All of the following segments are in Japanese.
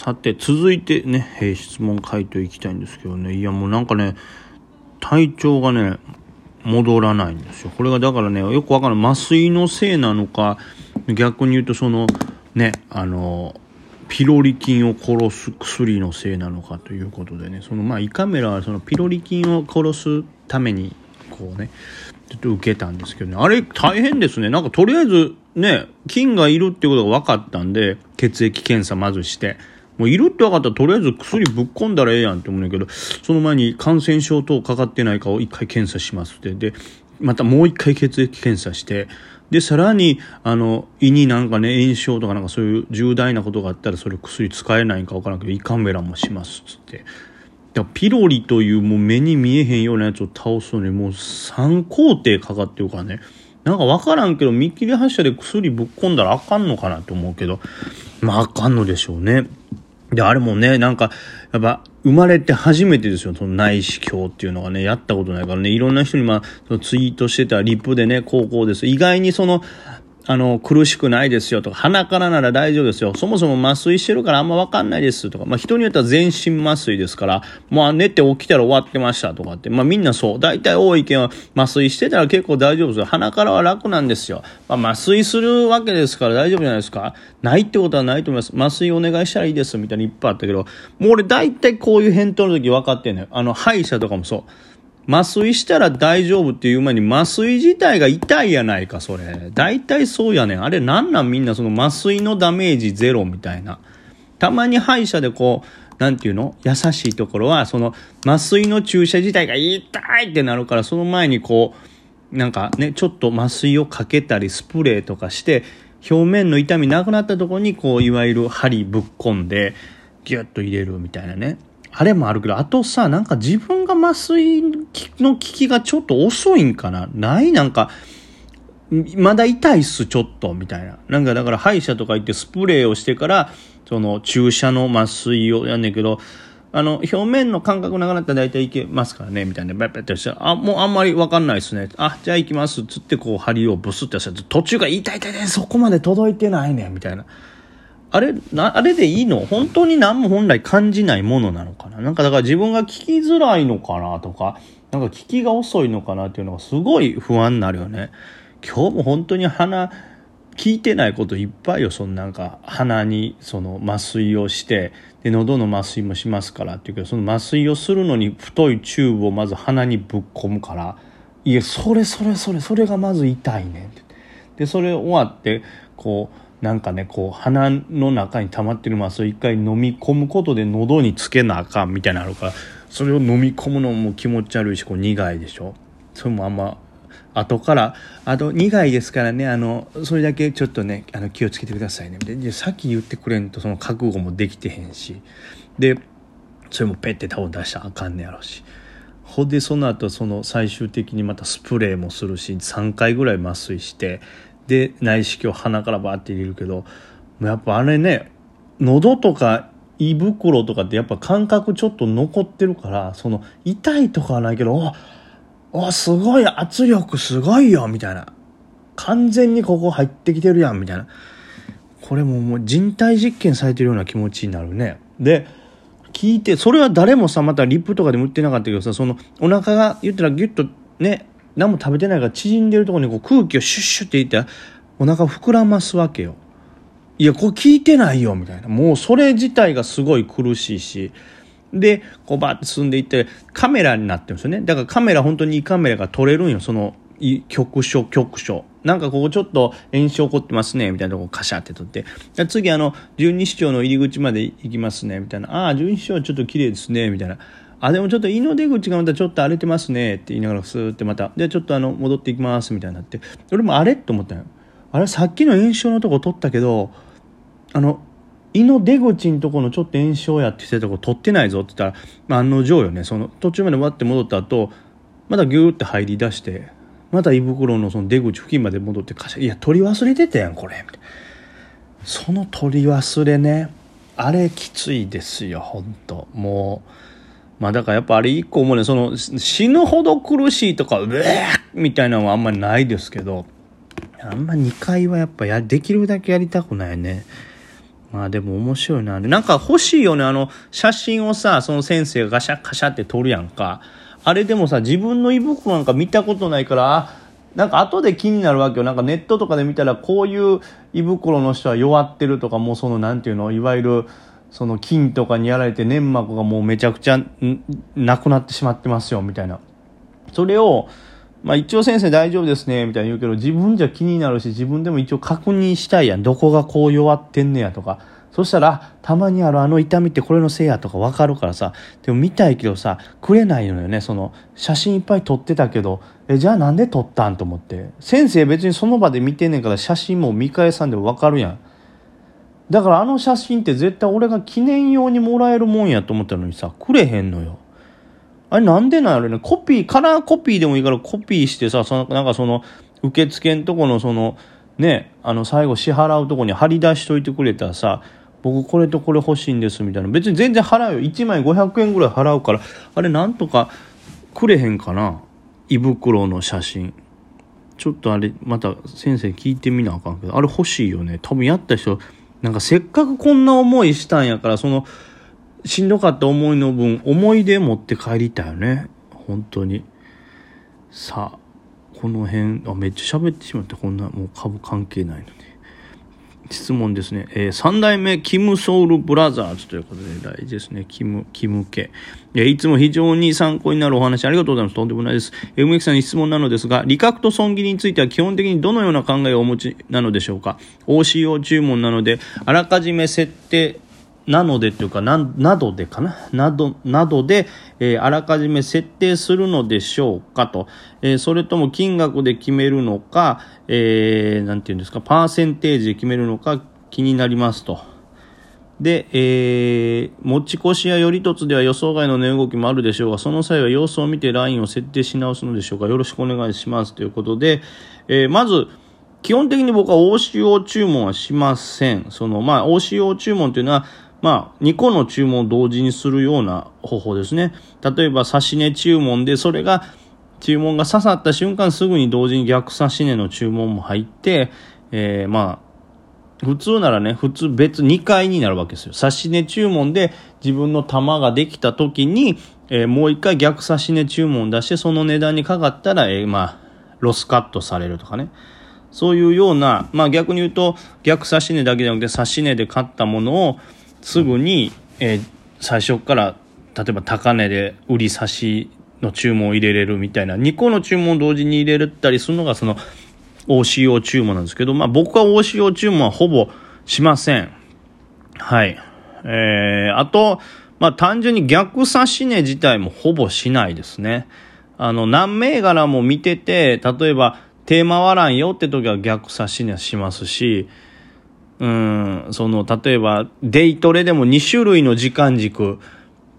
さて、続いてね、えー質問回答いきたいんですけどね、いやもうなんかね、体調がね、戻らないんですよ。これがだからね、よくわからない。麻酔のせいなのか、逆に言うとその、ね、あの、ピロリ菌を殺す薬のせいなのかということでね、そのまあ胃カメラはそのピロリ菌を殺すために、こうね、ちょっと受けたんですけどね、あれ大変ですね。なんかとりあえずね、菌がいるってことが分かったんで、血液検査まずして、もういるって分かったらとりあえず薬ぶっ込んだらええやんって思うんだけど、その前に感染症等かかってないかを一回検査しますって。で、またもう一回血液検査して、で、さらに、あの、胃になんかね、炎症とかなんかそういう重大なことがあったらそれ薬使えないんか分からんけど、胃カメラもしますっつって。だピロリというもう目に見えへんようなやつを倒すのにもう3工程かかってるからね。なんか分からんけど、見切り発車で薬ぶっ込んだらあかんのかなと思うけど、まああかんのでしょうね。で、あれもね、なんか、やっぱ、生まれて初めてですよ、その内視鏡っていうのがね、やったことないからね、いろんな人にまあ、そのツイートしてたリップでね、高校です。意外にその、あの、苦しくないですよとか、鼻からなら大丈夫ですよ。そもそも麻酔してるからあんまわかんないですとか、まあ人によっては全身麻酔ですから、もう寝て起きたら終わってましたとかって、まあみんなそう。大体多い意見は麻酔してたら結構大丈夫ですよ。鼻からは楽なんですよ。まあ麻酔するわけですから大丈夫じゃないですか。ないってことはないと思います。麻酔お願いしたらいいですみたいにいっぱいあったけど、もう俺大体こういう返答の時分かってんのよ。あの、歯医者とかもそう。麻酔したら大丈夫っていう前に麻酔自体が痛いやないか、それ。大体そうやねん。あれなんなん？みんなその麻酔のダメージゼロみたいな。たまに歯医者でこう、なんていうの？優しいところは、その麻酔の注射自体が痛いってなるから、その前にこう、なんかね、ちょっと麻酔をかけたりスプレーとかして、表面の痛みなくなったところに、こう、いわゆる針ぶっ込んで、ギュッと入れるみたいなね。あれもあるけど、あとさ、なんか自分が麻酔の効きがちょっと遅いんかな？ない？なんか、まだ痛いっす、ちょっと、みたいな。なんかだから歯医者とか行ってスプレーをしてから、その注射の麻酔をやんねんけど、あの、表面の感覚なくなったら大体いけますからね、みたいな。バッバッてしたら、あ、もうあんまりわかんないですね。あ、じゃあ行きます。つってこう針をブスってやったら、途中が痛い痛い痛い、そこまで届いてないねん、みたいな。あれ、な、あれでいいの？本当に何も本来感じないものなのかな？なんかだから自分が聞きづらいのかなとか、なんか聞きが遅いのかなっていうのがすごい不安になるよね。今日も本当に鼻、聞いてないこといっぱいよ。そのなんか鼻にその麻酔をして、で、喉の麻酔もしますからっていうけど、その麻酔をするのに太いチューブをまず鼻にぶっ込むから、いや、それそれそれ、それがまず痛いねんって。で、それ終わって、こう、なんかね、こう、鼻の中に溜まってる麻酔一回飲み込むことで喉につけなあかんみたいなのあるから、それを飲み込むのも気持ち悪いし、こう苦いでしょ？それもあんま、後から、あと苦いですからね、あの、それだけちょっとね、あの気をつけてくださいね。で、でさっき言ってくれんとその覚悟もできてへんし。で、それもペッてタオル出したらあかんねやろし。ほんで、その後、その最終的にまたスプレーもするし、3回ぐらい麻酔して、で内視鏡鼻からバーって入れるけどやっぱあれね喉とか胃袋とかってやっぱ感覚ちょっと残ってるからその痛いとかはないけどおおすごい圧力すごいよみたいな。完全にここ入ってきてるやんみたいな。これももう人体実験されてるような気持ちになるね。で聞いてそれは誰もさまたリップとかでも売ってなかったけどさそのお腹が言ったらギュッとね何も食べてないから縮んでるとこにこう空気をシュッシュっていってお腹膨らますわけよ。いや、これ聞いてないよ、みたいな。もうそれ自体がすごい苦しいし。で、こうバーって進んでいって、カメラになってるんですよね。だからカメラ、本当にいいカメラが撮れるんよ。その、局所、局所。なんかここちょっと炎症起こってますね、みたいなとこカシャって撮って。次、あの、十二指腸の入り口まで行きますね、みたいな。ああ、十二指腸ちょっと綺麗ですね、みたいな。あ、でもちょっと胃の出口がまたちょっと荒れてますねって言いながらスーってまた、で、ちょっとあの、戻っていきますみたいになって、俺もあれと思ったよ。あれ、さっきの炎症のとこ取ったけど、あの、胃の出口のとこのちょっと炎症やってしてたとこ取ってないぞって言ったら、まあ、案の定よね、その途中までわって戻った後、またギューって入り出して、また胃袋のその出口付近まで戻ってカシャ、いや、取り忘れてたやん、これ。その取り忘れね、あれきついですよ、ほんと。もう、まあだからやっぱあれ一個思うね、その死ぬほど苦しいとか、うえーみたいなのはあんまりないですけど、あんま2回はやっぱや、できるだけやりたくないね。まあでも面白いな。なんか欲しいよね。あの、写真をさ、その先生がガシャガシャって撮るやんか。あれでもさ、自分の胃袋なんか見たことないから、なんか後で気になるわけよ。なんかネットとかで見たら、こういう胃袋の人は弱ってるとか、もうその、なんていうの、いわゆる、その菌とかにやられて粘膜がもうめちゃくちゃなくなってしまってますよ、みたいな。それを、まあ一応先生大丈夫ですね、みたいに言うけど、自分じゃ気になるし、自分でも一応確認したいやん。どこがこう弱ってんねやとか。そしたら、たまにあるあの痛みってこれのせいやとかわかるからさ、でも見たいけどさ、くれないのよね。その、写真いっぱい撮ってたけど、え、じゃあなんで撮ったんと思って。先生別にその場で見てんねんから写真も見返さんでもわかるやん。だからあの写真って絶対俺が記念用にもらえるもんやと思ったのにさ、くれへんのよ。あれなんでなんやろね。コピー、カラーコピーでもいいからコピーしてさ、そのなんかその、受付んとこのその、ね、あの最後支払うとこに貼り出しといてくれたらさ、僕これとこれ欲しいんですみたいな。別に全然払うよ。1枚500円ぐらい払うから、あれなんとかくれへんかな。胃袋の写真。ちょっとあれ、また先生聞いてみなあかんけど、あれ欲しいよね。多分やった人、なんかせっかくこんな思いしたんやから、その、しんどかった思いの分、思い出持って帰りたいよね。本当に。さあ、この辺、あ、めっちゃ喋ってしまって、こんな、もう株関係ないのに。質問ですね。えー、3代目、キムソウルブラザーズということで、大事ですね。キム、キム家。いつも非常に参考になるお話ありがとうございます。とんでもないです。えー、梅木さんに質問なのですが、利確と損切りについては基本的にどのような考えをお持ちなのでしょうか ?OCO 注文なので、あらかじめ設定、なのでというかな、などでかな？など、などで、えー、あらかじめ設定するのでしょうかと。えー、それとも金額で決めるのか、えー、なんていうんですか、パーセンテージで決めるのか気になりますと。で、えー、持ち越しや寄り凸では予想外の値動きもあるでしょうが、その際は様子を見てラインを設定し直すのでしょうか？よろしくお願いしますということで、えー、まず、基本的に僕は OCO 注文はしません。その、まあ、OCO 注文というのは、まあ、2個の注文を同時にするような方法ですね。例えば、差し値注文で、それが、注文が刺さった瞬間すぐに同時に逆差し値の注文も入って、えー、まあ、普通ならね、普通別2回になるわけですよ。差し値注文で自分の玉ができた時に、えー、もう1回逆差し値注文出して、その値段にかかったら、えー、まあ、ロスカットされるとかね。そういうような、まあ逆に言うと、逆差し値だけじゃなくて、差し値で買ったものを、すぐに、えー、最初から例えば高値で売り差しの注文を入れれるみたいな2個の注文を同時に入れたりするのがその OCO 注文なんですけど、まあ、僕は OCO 注文はほぼしません。はい。えー、あと、まあ、単純に逆差し値自体もほぼしないですね。あの、何銘柄も見てて、例えば、テーマわらんよって時は逆差し値しますし、うん、その、例えば、デイトレでも2種類の時間軸、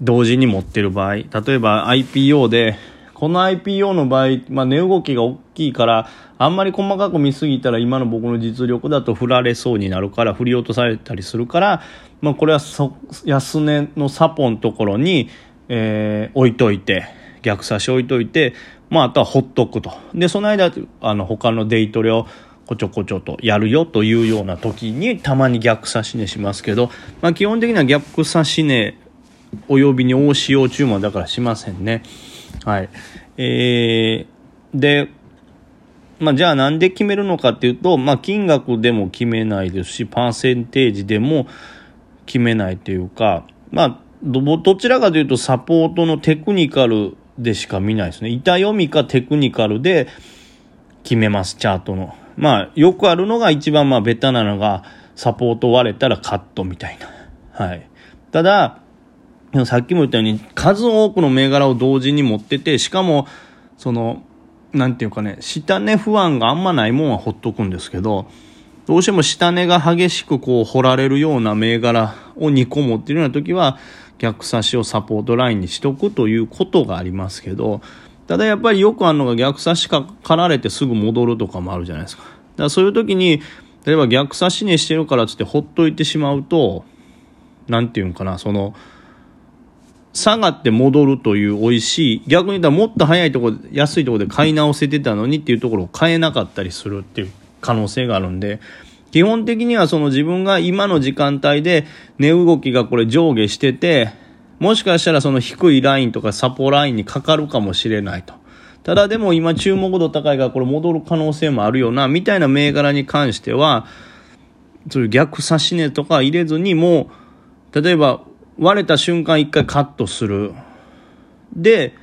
同時に持ってる場合、例えば IPO で、この IPO の場合、まあ、値動きが大きいから、あんまり細かく見すぎたら今の僕の実力だと振られそうになるから、振り落とされたりするから、まあ、これは安値のサポのところに、えー、置いといて、逆差し置いといて、まあ、あとはほっとくと。で、その間、あの、他のデイトレをこちょこちょとやるよというような時にたまに逆差し値しますけど、まあ、基本的には逆差し値およびに大使用注文だからしませんね。はい。えー、で、まあ、じゃあなんで決めるのかっていうと、まあ、金額でも決めないですし、パーセンテージでも決めないというか、まあ、どどちらかというとサポートのテクニカルでしか見ないですね。板読みかテクニカルで決めます、チャートの。まあ、よくあるのが一番まあベタなのが、サポート割れたらカットみたいな。はい。ただ、さっきも言ったように、数多くの銘柄を同時に持ってて、しかも、その、なんていうかね、下値不安があんまないもんはほっとくんですけど、どうしても下値が激しくこう掘られるような銘柄を2個持ってるような時は、逆差しをサポートラインにしとくということがありますけど、ただやっぱりよくあるのが逆差しかかられてすぐ戻るとかもあるじゃないですか。だからそういう時に、例えば逆差しにしてるからっつってほっといてしまうと、なんていうんかな、その、下がって戻るという美味しい、逆に言ったらもっと早いところ、安いところで買い直せてたのにっていうところを買えなかったりするっていう可能性があるんで、基本的にはその自分が今の時間帯で値動きがこれ上下してて、もしかしたらその低いラインとかサポラインにかかるかもしれないと。ただでも今注目度高いからこれ戻る可能性もあるよな、みたいな銘柄に関しては、そういう逆差し値とか入れずにもう、例えば割れた瞬間一回カットする。で、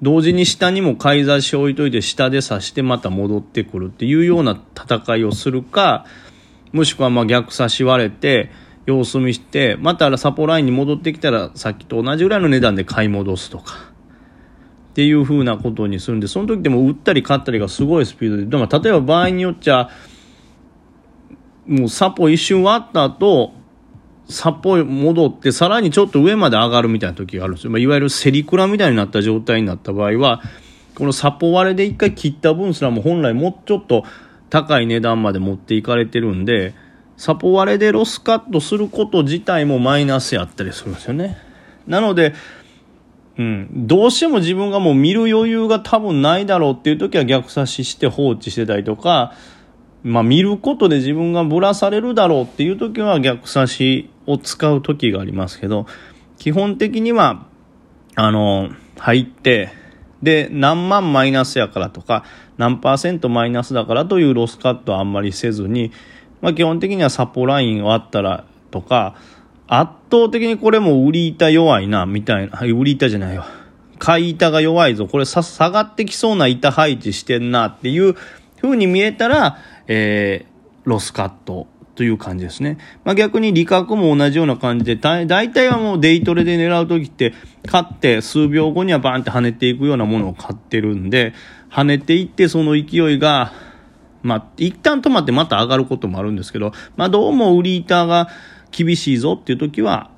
同時に下にも買い差し置いといて下で刺してまた戻ってくるっていうような戦いをするか、もしくはま逆差し割れて、様子見して、またサポラインに戻ってきたらさっきと同じぐらいの値段で買い戻すとか。っていう風なことにするんで、その時でも売ったり買ったりがすごいスピードで、でも例えば場合によっちゃ、もうサポ一瞬割った後、サポ戻ってさらにちょっと上まで上がるみたいな時があるんですよ。まあ、いわゆるセリクラみたいになった状態になった場合は、このサポ割れで一回切った分すらも本来もうちょっと高い値段まで持っていかれてるんで、サポ割れでロスカットすること自体もマイナスやったりするんですよね。なので、うん、どうしても自分がもう見る余裕が多分ないだろうっていう時は逆差しして放置してたりとか、まあ見ることで自分がぶらされるだろうっていう時は逆差しを使う時がありますけど、基本的には、あの、入って、で、何万マイナスやからとか、何パーセントマイナスだからというロスカットはあんまりせずに、まあ基本的にはサポラインをあったらとか、圧倒的にこれも売り板弱いな、みたいな、はい、売り板じゃないわ。買い板が弱いぞ。これさ、下がってきそうな板配置してんなっていう風に見えたら、えー、ロスカットという感じですね。まあ、逆に利確も同じような感じで、だ大体はもうデイトレで狙う時って、買って数秒後にはバーンって跳ねていくようなものを買ってるんで、跳ねていってその勢いが、まあ、一旦止まってまた上がることもあるんですけど、まあ、どうも売り板が厳しいぞっていう時は、